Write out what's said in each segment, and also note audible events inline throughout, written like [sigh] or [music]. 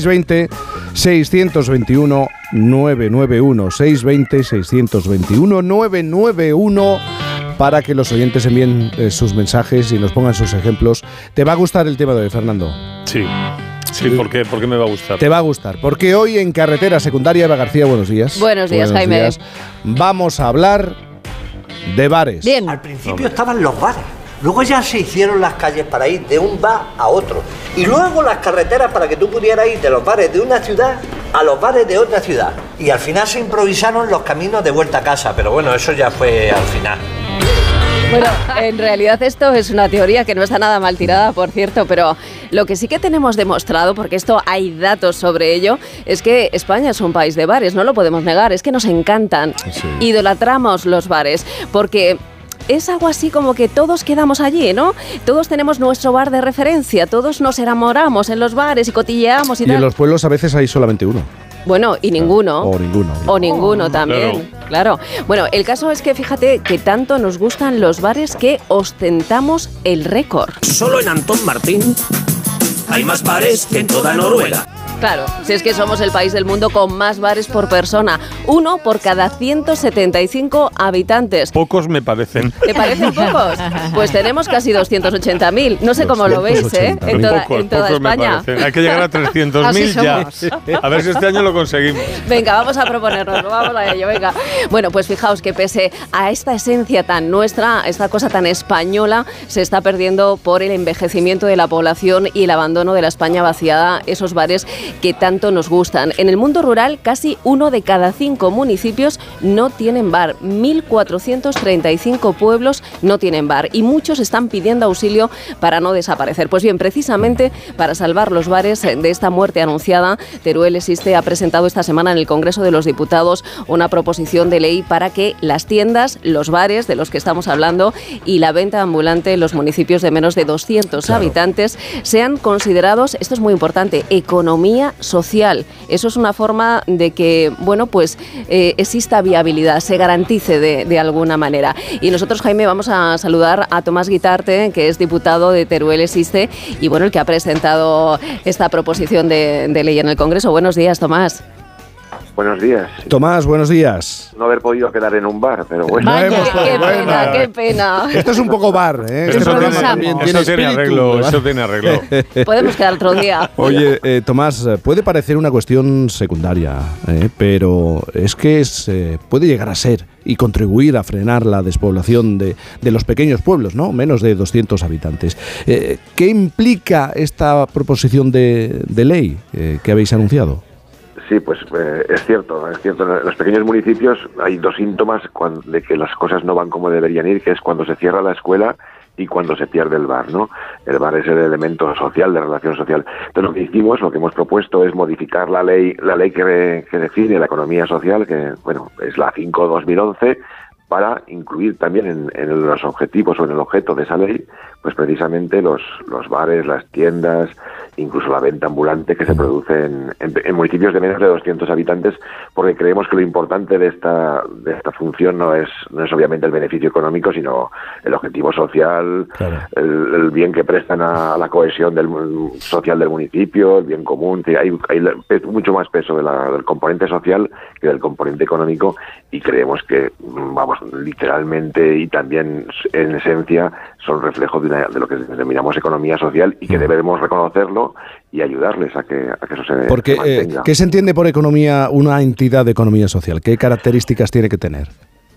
620 621 991 620 621 991 para que los oyentes envíen eh, sus mensajes y nos pongan sus ejemplos. ¿Te va a gustar el tema de hoy, Fernando? Sí. Sí, ¿por qué, ¿por qué me va a gustar? Te va a gustar, porque hoy en Carretera Secundaria Eva García, buenos días. Buenos días, Jaime. Vamos a hablar de bares. Bien. Al principio estaban los bares. Luego ya se hicieron las calles para ir de un bar a otro. Y luego las carreteras para que tú pudieras ir de los bares de una ciudad a los bares de otra ciudad. Y al final se improvisaron los caminos de vuelta a casa. Pero bueno, eso ya fue al final. Bueno, en realidad esto es una teoría que no está nada mal tirada, por cierto, pero lo que sí que tenemos demostrado, porque esto hay datos sobre ello, es que España es un país de bares, no lo podemos negar, es que nos encantan, idolatramos los bares, porque es algo así como que todos quedamos allí, ¿no? Todos tenemos nuestro bar de referencia, todos nos enamoramos en los bares y cotilleamos y, y en los pueblos a veces hay solamente uno. Bueno, y ninguno. O ninguno. O ninguno también, claro. Bueno, el caso es que fíjate que tanto nos gustan los bares que ostentamos el récord. Solo en Antón Martín hay más bares que en toda Noruega. Claro, si es que somos el país del mundo con más bares por persona, uno por cada 175 habitantes. Pocos me parecen. ¿Te parecen pocos? Pues tenemos casi 280.000. No sé cómo lo veis, ¿eh? En toda, Pocos, en toda pocos me España. Hay que llegar a 300.000 Así ya. A ver si este año lo conseguimos. Venga, vamos a proponernos, vamos a ello, venga. Bueno, pues fijaos que pese a esta esencia tan nuestra, esta cosa tan española, se está perdiendo por el envejecimiento de la población y el abandono de la España vaciada, esos bares que tanto nos gustan. En el mundo rural, casi uno de cada cinco municipios no tienen bar. 1.435 pueblos no tienen bar y muchos están pidiendo auxilio para no desaparecer. Pues bien, precisamente para salvar los bares de esta muerte anunciada, Teruel Existe ha presentado esta semana en el Congreso de los Diputados una proposición de ley para que las tiendas, los bares de los que estamos hablando y la venta ambulante en los municipios de menos de 200 habitantes sean considerados, esto es muy importante, economía social. Eso es una forma de que, bueno, pues eh, exista viabilidad, se garantice de, alguna manera. Y nosotros, Jaime, vamos a saludar a Tomás Guitarte, que es diputado de Teruel Existe y, bueno, el que ha presentado esta proposición de ley en el Congreso. Buenos días, Tomás. Buenos días. Tomás, buenos días. No haber podido quedar en un bar, pero bueno. Vaya, hemos qué, pena, qué pena. Esto es un poco bar, ¿eh? Eso programa tiene, también eso tiene tiene arreglo, eso tiene arreglo. [laughs] Podemos quedar otro día. Oye, eh, Tomás, puede parecer una cuestión secundaria, eh, pero es que es, eh, puede llegar a ser y contribuir a frenar la despoblación de, de los pequeños pueblos, ¿no? Menos de 200 habitantes. Eh, ¿Qué implica esta proposición de, de ley eh, que habéis anunciado? Sí, pues eh, es cierto, es cierto. En los pequeños municipios hay dos síntomas de que las cosas no van como deberían ir, que es cuando se cierra la escuela y cuando se pierde el bar, ¿no? El bar es el elemento social, de relación social. Entonces lo que hicimos, lo que hemos propuesto es modificar la ley, la ley que, que define la economía social, que, bueno, es la 5-2011, para incluir también en, en los objetivos o en el objeto de esa ley, pues precisamente los, los bares, las tiendas, incluso la venta ambulante que se produce en, en- en municipios de menos de 200 habitantes, porque creemos que lo importante de esta, de esta función no es, no es obviamente el beneficio económico, sino el objetivo social, Claro. el, el bien que prestan a, a la cohesión del, social del municipio, el bien común. Hay, mucho más peso de la- del componente social que del componente económico y creemos que, mm, vamos, literalmente y también en esencia son reflejo de, una- de lo que denominamos economía social y que debemos reconocerlo y ayudarles a que, a que eso se, Porque, eh. ¿qué se entiende por economía, una entidad de economía social? ¿Qué características tiene que tener?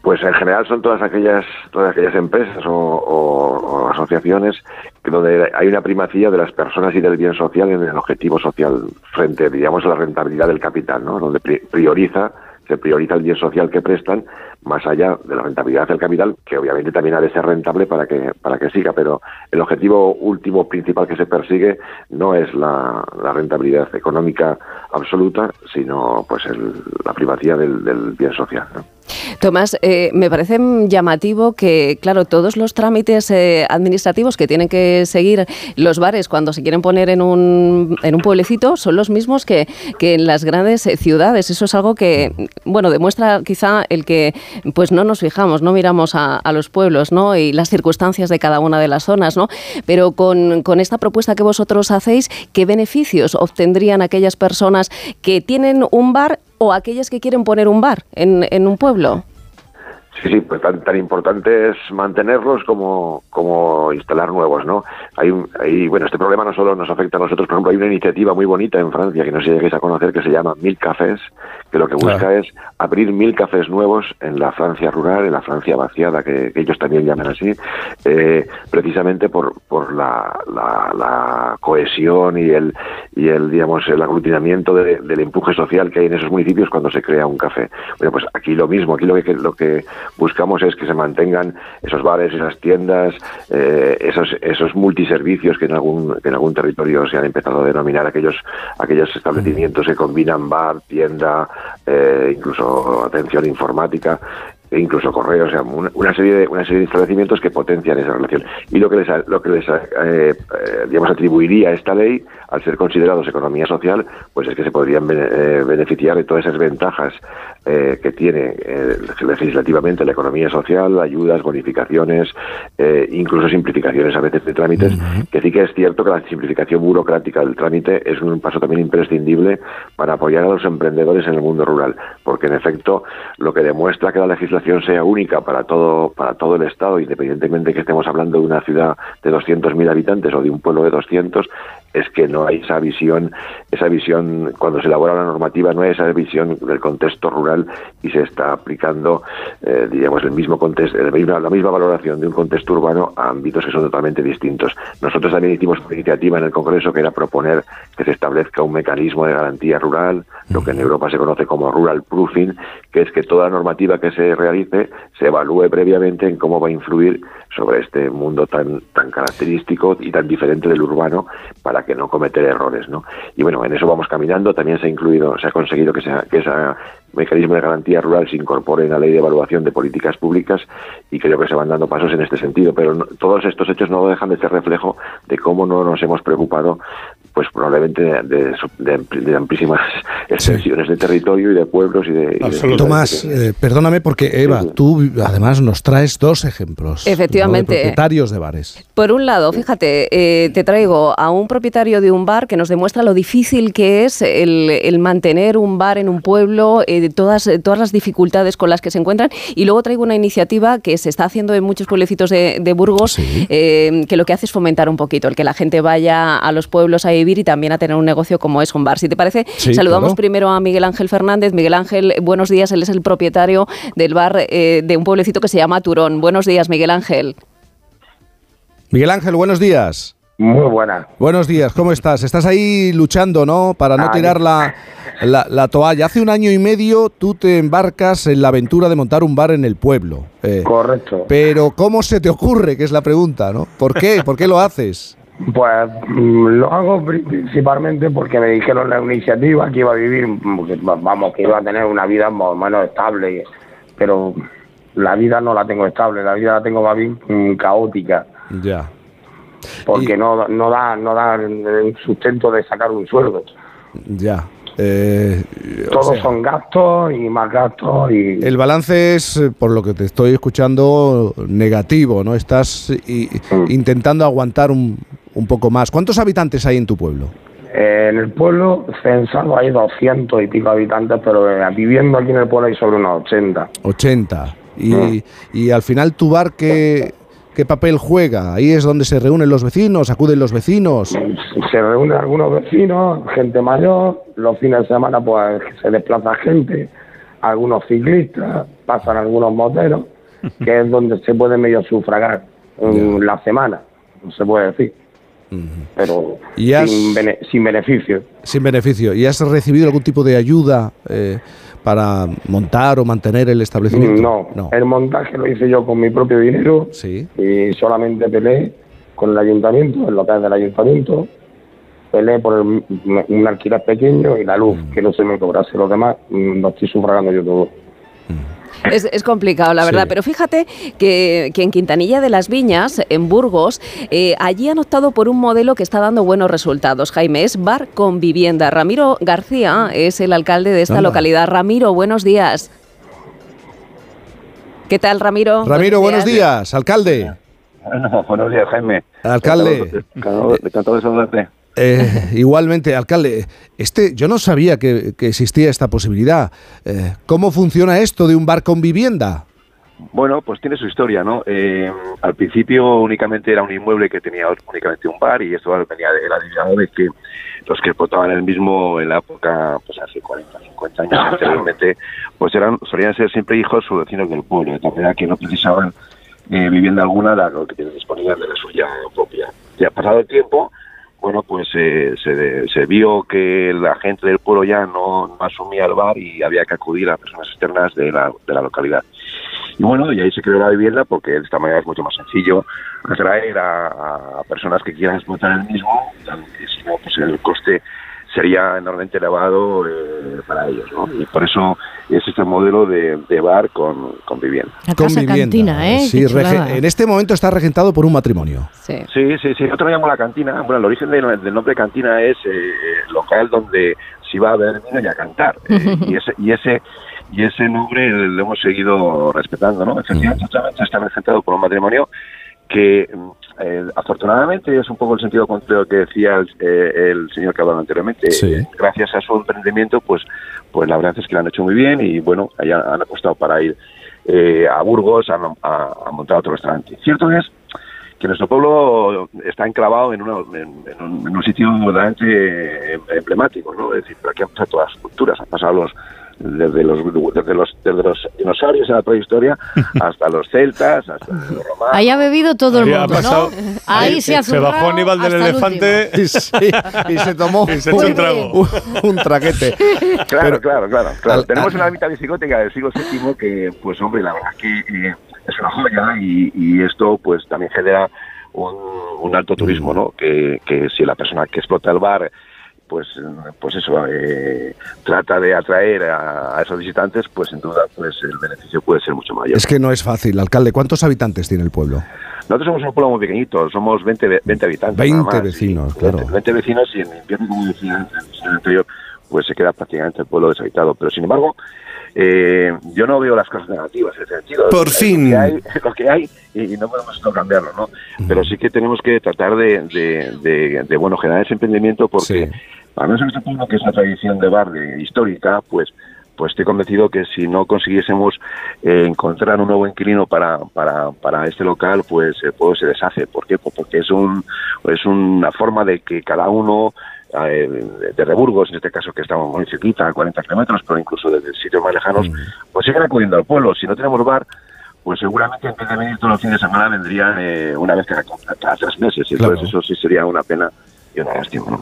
Pues en general son todas aquellas todas aquellas empresas o, o- o asociaciones que donde hay una primacía de las personas y del bien social en el objetivo social frente, digamos, a la rentabilidad del capital, ¿no? Donde pri- prioriza se prioriza el bien social que prestan más allá de la rentabilidad del capital, que obviamente también ha de ser rentable para que para que siga, pero el objetivo último principal que se persigue no es la, rentabilidad económica absoluta, sino pues el- la primacía del, bien social. Tomás, eh, me parece llamativo que, claro, todos los trámites eh, administrativos que tienen que seguir los bares cuando se quieren poner en un, en un pueblecito son los mismos que, que en las grandes eh, ciudades. Eso es algo que, bueno, demuestra quizá el que pues no nos fijamos, no miramos a, a los pueblos ¿no? y las circunstancias de cada una de las zonas. ¿no? Pero con, con esta propuesta que vosotros hacéis, ¿qué beneficios obtendrían aquellas personas que tienen un bar o aquellas que quieren poner un bar en, un pueblo? Sí, sí, pues tan, tan importante es mantenerlos como, como instalar nuevos, ¿no? Hay, un, hay, bueno, este problema no solo nos afecta a nosotros, por ejemplo, hay una iniciativa muy bonita en Francia, que no sé si lleguéis a conocer, que se llama Mil Cafés, que lo que busca Claro. es abrir mil cafés nuevos en la Francia rural, en la Francia vaciada, que, que ellos también llaman así, eh, precisamente por, por la, la, la cohesión y el, y el, digamos, el aglutinamiento de- del empuje social que hay en esos municipios cuando se crea un café. Bueno, pues aquí lo mismo, aquí lo que, lo que buscamos es que se mantengan esos bares, esas tiendas, eh, esos, esos multiservicios que en algún, que en algún territorio se han empezado a denominar aquellos, aquellos establecimientos que combinan bar, tienda, eh, incluso atención informática e incluso correos, o sea, una, una serie de una serie de establecimientos que potencian esa relación. Y lo que les lo que les eh, eh, digamos atribuiría esta ley, al ser considerados economía social, pues es que se podrían bene- eh, beneficiar de todas esas ventajas eh, que tiene eh, legislativamente la economía social, ayudas, bonificaciones, eh, incluso simplificaciones a veces de trámites, que sí que es cierto que la simplificación burocrática del trámite es un paso también imprescindible para apoyar a los emprendedores en el mundo rural, porque en efecto lo que demuestra que la legislación sea única para todo para todo el estado, independientemente que estemos hablando de una ciudad de 200.000 habitantes o de un pueblo de 200, es que no hay esa visión, esa visión cuando se elabora la normativa no hay esa visión del contexto rural y se está aplicando, eh, digamos, el mismo contexto, la misma, valoración de un contexto urbano a ámbitos que son totalmente distintos. Nosotros también hicimos una iniciativa en el Congreso que era proponer que se establezca un mecanismo de garantía rural, lo que en Europa se conoce como rural proofing, que es que toda normativa que se realice se evalúe previamente en cómo va a influir sobre este mundo tan tan característico y tan diferente del urbano para que no cometer errores, ¿no? Y bueno, en eso vamos caminando. También se ha incluido, se ha conseguido que, sea, que ese mecanismo de garantía rural se incorpore en la ley de evaluación de políticas públicas y creo que se van dando pasos en este sentido. Pero no- todos estos hechos no dejan de ser reflejo de cómo no nos hemos preocupado pues probablemente de, amplísimas extensiones de territorio y de pueblos y de... y de- Absolutamente. Tomás, eh, perdóname porque Eva, tú además nos traes dos ejemplos. ¿no? Efectivamente. De propietarios de bares. Por un lado, fíjate, eh, te traigo a un propietario de un bar que nos demuestra lo difícil que es el, el mantener un bar en un pueblo, eh, todas, eh, todas las dificultades con las que se encuentran. Y luego traigo una iniciativa que se está haciendo en muchos pueblecitos de, de Burgos, Sí. eh, que lo que hace es fomentar un poquito el que la gente vaya a los pueblos a vivir y también a tener un negocio como es un bar. Si te parece, Sí, saludamos claro. Primero a Miguel Ángel Fernández. Miguel Ángel, buenos días. Él es el propietario del bar eh, de un pueblecito que se llama Turón. Buenos días, Miguel Ángel. Miguel Ángel, buenos días. Muy buena. Buenos días, ¿cómo estás? Estás ahí luchando, ¿no? Para no Ah, tirar la, la, la toalla. Hace un año y medio tú te embarcas en la aventura de montar un bar en el pueblo. Eh, Correcto. pero ¿cómo se te ocurre? Que es la pregunta, ¿no? ¿Por qué? ¿Por qué lo haces? Pues mm, lo hago pri- principalmente porque me dijeron la iniciativa que iba a vivir, mm, vamos, que iba a tener una vida más o menos estable, pero la vida no la tengo estable, la vida la tengo más bien mm, caótica, Ya. porque Y- no, no da no da el sustento de sacar un sueldo. Ya. Eh, o Todos sea, son gastos y más gastos y El balance es, eh, por lo que te estoy escuchando, negativo, ¿no? Estás Mm. intentando aguantar un, un poco más. ¿Cuántos habitantes hay en tu pueblo? Eh, en el pueblo censado hay 200 y pico habitantes, pero eh, viviendo aquí en el pueblo hay sobre unos 80. 80. Y, Mm. y al final, ¿tu bar qué, qué papel juega? Ahí es donde se reúnen los vecinos, acuden los vecinos. Se reúnen algunos vecinos, gente mayor, los fines de semana pues se desplaza gente, algunos ciclistas, pasan algunos moteros, [laughs] que es donde se puede medio sufragar en la semana, se puede decir, pero Y has- sin, bene- sin beneficio. Sin beneficio. ¿Y has recibido algún tipo de ayuda eh, para montar o mantener el establecimiento? No, No. el montaje lo hice yo con mi propio dinero Sí. y solamente peleé con el ayuntamiento, el local del ayuntamiento, peleé por el- un alquiler pequeño y la luz, Mm. que no se me cobrase lo demás, mm, lo estoy sufragando yo todo. Es, es complicado, la verdad. Sí. Pero fíjate que, que en Quintanilla de las Viñas, en Burgos, eh, allí han optado por un modelo que está dando buenos resultados. Jaime, es bar con vivienda. Ramiro García es el alcalde de esta Anda. localidad. Ramiro, buenos días. ¿Qué tal, Ramiro? Ramiro, buenos días, alcalde. Bueno, buenos días, Jaime. Alcalde. Encantado de saludarte. Eh, igualmente, alcalde, este, yo no sabía que, existía esta posibilidad. Eh, ¿Cómo funciona esto de un bar con vivienda? Bueno, pues tiene su historia, ¿no? Eh, al principio únicamente era un inmueble que tenía únicamente un bar y esto venía de la de que los que explotaban el mismo en la época, pues hace 40, 50 años anteriormente, pues eran solían ser siempre hijos o vecinos del pueblo, de tal manera que no precisaban eh, vivienda alguna, dado que tienen disponible de la suya propia. Ya pasado el tiempo, bueno, pues eh, se, se vio que la gente del pueblo ya no, asumía el bar y había que acudir a personas externas de la, de la localidad. Y bueno, y ahí se creó la vivienda porque de esta manera es mucho más sencillo atraer a, personas que quieran explotar el mismo, que si pues el coste sería enormemente elevado eh, para ellos, ¿no? Y por eso es este modelo de, de bar con, con vivienda. La con casa vivienda. cantina, ¿eh? Sí, rege- chulada. en este momento está regentado por un matrimonio. Sí. Sí, sí, sí. Nosotros llamamos la cantina. Bueno, el origen del, del nombre cantina es eh, local donde se iba a beber vino y a cantar. Eh, y ese y ese y ese nombre lo hemos seguido respetando, ¿no? Efectivamente, está regentado por un matrimonio que eh, afortunadamente es un poco el sentido contrario que decía el, eh, el señor que hablaba anteriormente. Sí. Gracias a su emprendimiento, pues, pues la verdad es que lo han hecho muy bien y bueno, allá han apostado para ir eh, a Burgos a, a- a montar otro restaurante. Cierto es que nuestro pueblo está enclavado en, una- en- en un, en un sitio verdaderamente eh, emblemático, ¿no? Es decir, por aquí han pasado todas las culturas, han pasado los desde los desde los desde los dinosaurios en la prehistoria [laughs] hasta los celtas, hasta los romanos. Ahí ha bebido todo el Ahí mundo, pasado- ¿no? Ahí se ha se bajó Aníbal del el elefante Y, sí, y se tomó y se un trago. [laughs] un, un traquete. Claro, Pero- claro, claro, claro. al- Tenemos al- una ermita visigótica del siglo VII que, pues hombre, la verdad que eh, es una joya y, y esto pues también genera un, un alto turismo, ¿no? Que, que si la persona que explota el bar pues pues eso eh, trata de atraer a, a esos visitantes pues sin duda pues el beneficio puede ser mucho mayor Es que no es fácil, alcalde. ¿Cuántos habitantes tiene el pueblo? nosotros somos un pueblo muy pequeñito somos 20, ve- 20 habitantes 20 nada más, vecinos, y claro. 20, 20 vecinos y en invierno como decía anterior pues se queda prácticamente el pueblo deshabitado pero sin embargo eh, yo no veo las cosas negativas en ese sentido. Por fin. [laughs] Lo que hay, lo que hay y, no podemos no cambiarlo, ¿no? Pero sí que tenemos que tratar de, de, de- de, bueno, generar ese emprendimiento porque Sí. para nosotros este pueblo que es una tradición de bar de, histórica, pues pues estoy convencido que si no consiguiésemos eh, encontrar un nuevo inquilino para, para, para este local, pues el pueblo se deshace. ¿Por qué? Pues porque es, un, es una forma de que cada uno eh, de Reburgos, en este caso que estamos muy cerquita, a 40 kilómetros, pero incluso desde sitios más lejanos, pues siguen acudiendo al pueblo. Si no tenemos bar, pues seguramente en vez de venir todos los fines de semana vendrían eh, una vez cada, cada tres meses. Y entonces Claro. eso sí sería una pena y una lástima. ¿no?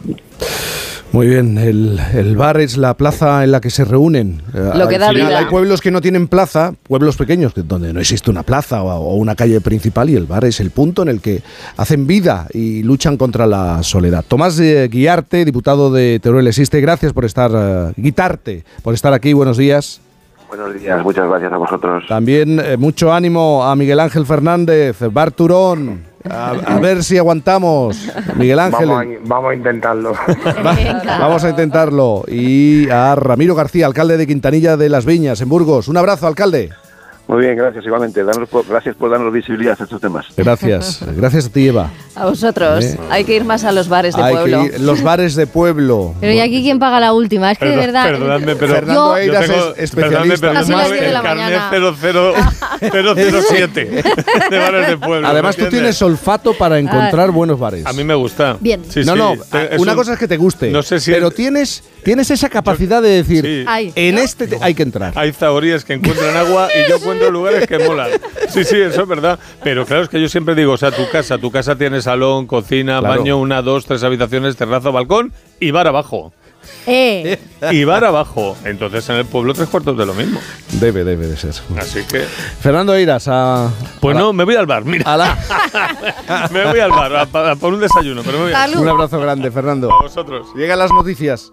Muy bien, el, el bar es la plaza en la que se reúnen. Eh, Lo que al da final vida. Hay pueblos que no tienen plaza, pueblos pequeños que- donde no existe una plaza o, o una calle principal y el bar es el punto en el que hacen vida y luchan contra la soledad. Tomás eh, Guiarte, diputado de Teruel Existe, gracias por estar, eh, Guitarte, por estar aquí, buenos días. Buenos días, muchas gracias a vosotros. También eh, mucho ánimo a Miguel Ángel Fernández, Bar Turón, a, a ver si aguantamos, Miguel Ángel. Vamos a, vamos a intentarlo. [laughs] Va- Vamos a intentarlo. Y a Ramiro García, alcalde de Quintanilla de las Viñas, en Burgos. Un abrazo, alcalde. Muy bien, gracias igualmente. Danos por- gracias por darnos visibilidad a estos temas. Gracias. [laughs] Gracias a ti, Eva. A vosotros. Eh. Hay que ir más a los bares de Hay pueblo. que ir- los bares de pueblo. [laughs] Pero ¿y aquí quién paga la última? Es que de Perdón- verdad... perdonadme, pero Fernando yo- Eiras Yo tengo- es especialista. perdonadme, pero yo tengo de el la carnet mañana. 007 [laughs] de bares de pueblo. Además, ¿me tú tienes olfato para encontrar buenos bares. A mí me gusta. Bien. Sí, no, sí, no, una un- cosa es que te guste, No sé si pero el- tienes, tienes esa capacidad de decir, Sí. Ay. en este te- hay que entrar. Hay zahorías que encuentran agua y yo encuentro lugares que molan. Sí, sí, eso es verdad. Pero claro, es que yo siempre digo, o sea, tu casa, tu casa tiene salón, cocina, Claro. baño, una, dos, tres habitaciones, terraza, balcón y bar abajo. Eh, Y bar abajo. Entonces en el pueblo tres cuartos de lo mismo. Debe, debe de ser. Así que, Fernando Eiras, a, pues a la- no, me voy al bar, mira. a la- [laughs] me voy al bar a, a por un desayuno, pero me voy a, salud. un abrazo grande, Fernando. a vosotros. Llegan las noticias.